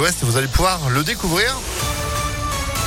Ouest, vous allez pouvoir le découvrir.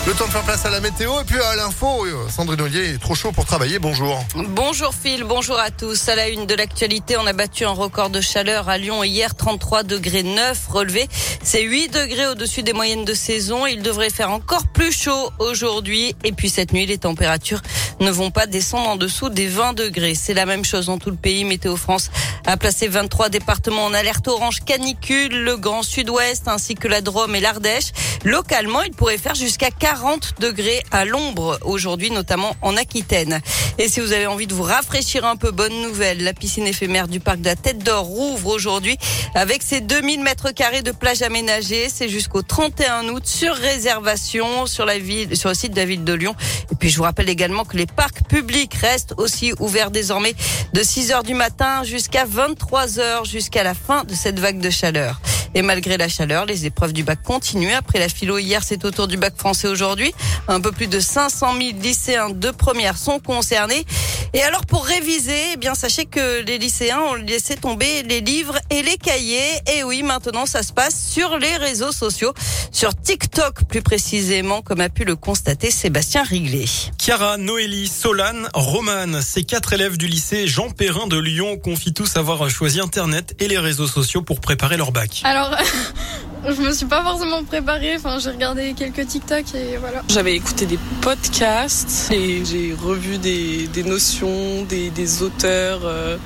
Le temps de faire place à la météo et puis à l'info. Sandrine Ollier est trop chaud pour travailler. Bonjour. Bonjour Phil, bonjour à tous. À la une de l'actualité, on a battu un record de chaleur à Lyon hier, 33 degrés 9 relevé. C'est 8 degrés au-dessus des moyennes de saison. Il devrait faire encore plus chaud aujourd'hui. Et puis cette nuit, les températures ne vont pas descendre en dessous des 20 degrés. C'est la même chose dans tout le pays. Météo France a placé 23 départements en alerte orange canicule, le Grand Sud-Ouest ainsi que la Drôme et l'Ardèche. Localement, il pourrait faire jusqu'à 40 degrés à l'ombre aujourd'hui, notamment en Aquitaine. Et si vous avez envie de vous rafraîchir un peu, bonne nouvelle, la piscine éphémère du parc de la Tête d'Or rouvre aujourd'hui avec ses 2000 mètres carrés de plage aménagée. C'est jusqu'au 31 août sur réservation sur la ville, sur le site de la ville de Lyon. Et puis je vous rappelle également que les parcs publics restent aussi ouverts désormais de 6 heures du matin jusqu'à 23 heures jusqu'à la fin de cette vague de chaleur. Et malgré la chaleur, les épreuves du bac continuent. Après la philo hier, c'est au tour du bac français aujourd'hui. Un peu plus de 500 000 lycéens de première sont concernés. Et alors pour réviser, eh bien sachez que les lycéens ont laissé tomber les livres et les cahiers. Et oui, maintenant ça se passe sur les réseaux sociaux, sur TikTok plus précisément, comme a pu le constater Sébastien Riglet. Chiara, Noélie, Solane, Romane, ces quatre élèves du lycée Jean Perrin de Lyon confient tous avoir choisi Internet et les réseaux sociaux pour préparer leur bac. Alors, je me suis pas forcément préparée. Enfin, j'ai regardé quelques TikTok et voilà. J'avais écouté des podcasts et j'ai revu des, notions, des, des auteurs, euh,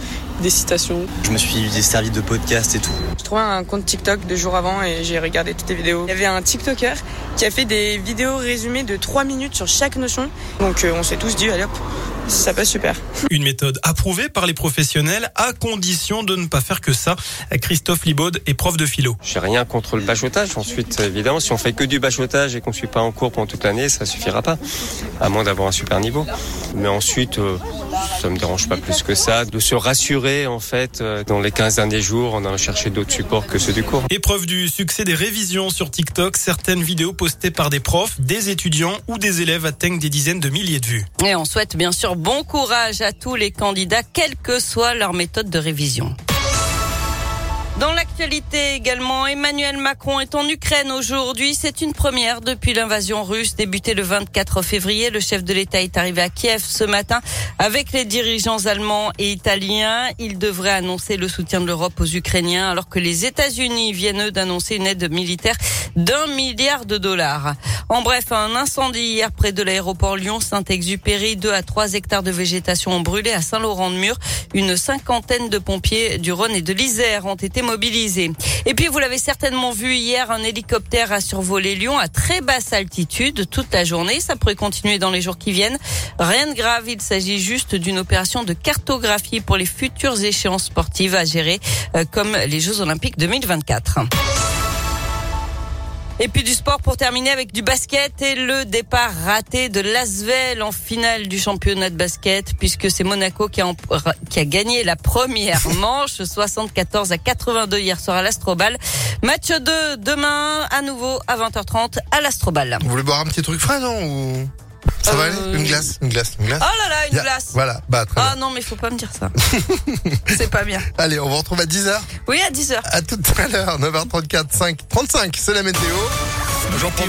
des citations. Je me suis servi de podcast et tout. J'ai trouvé un compte TikTok deux jours avant et j'ai regardé toutes les vidéos. Il y avait un TikToker qui a fait des vidéos résumées de 3 minutes sur chaque notion. Donc euh, on s'est tous dit, allez hop, ça passe super. Une méthode approuvée par les professionnels à condition de ne pas faire que ça. Christophe Libaud est prof de philo. J'ai rien contre le bachotage. Ensuite, évidemment, si on fait que du bachotage et qu'on ne suit pas en cours pendant toute l'année, ça suffira pas. À moins d'avoir un super niveau. Mais ensuite, euh, ça me dérange pas plus que ça de se rassurer en fait euh, dans les 15 derniers jours en allant chercher d'autres supports que ceux du cours. Épreuve du succès des révisions sur TikTok, certaines vidéos postées par des profs, des étudiants ou des élèves atteignent des dizaines de milliers de vues. Et on souhaite bien sûr bon courage à tous les candidats, quelle que soit leur méthode de révision. Dans l'actualité également, Emmanuel Macron est en Ukraine aujourd'hui. C'est une première depuis l'invasion russe débutée le 24 février. Le chef de l'État est arrivé à Kiev ce matin avec les dirigeants allemands et italiens. Il devrait annoncer le soutien de l'Europe aux Ukrainiens alors que les États-Unis viennent d'annoncer une aide militaire d'un milliard de dollars. En bref, un incendie hier près de l'aéroport Lyon-Saint-Exupéry. Deux à trois hectares de végétation ont brûlé à Saint-Laurent-de-Mur. Une cinquantaine de pompiers du Rhône et de l'Isère ont été mobilisés. Et puis, vous l'avez certainement vu hier, un hélicoptère a survolé Lyon à très basse altitude toute la journée. Ça pourrait continuer dans les jours qui viennent. Rien de grave. Il s'agit juste d'une opération de cartographie pour les futures échéances sportives à gérer, euh, comme les Jeux Olympiques 2024. Et puis du sport pour terminer avec du basket et le départ raté de Lasvel en finale du championnat de basket puisque c'est Monaco qui a, qui a gagné la première manche 74 à 82 hier soir à l'Astrobal. Match 2 demain à nouveau à 20h30 à l'Astrobal. Vous voulez boire un petit truc frais non ou... Ça va aller Une glace, une glace, une glace. Oh là là, une Ya- glace. Voilà, bah très Ah bien. non, mais faut pas me dire ça. c'est pas bien. Allez, on vous retrouve à 10h. Oui, à 10h. À tout à l'heure, 9h34, 5, 35, c'est la météo. Jean-Pierre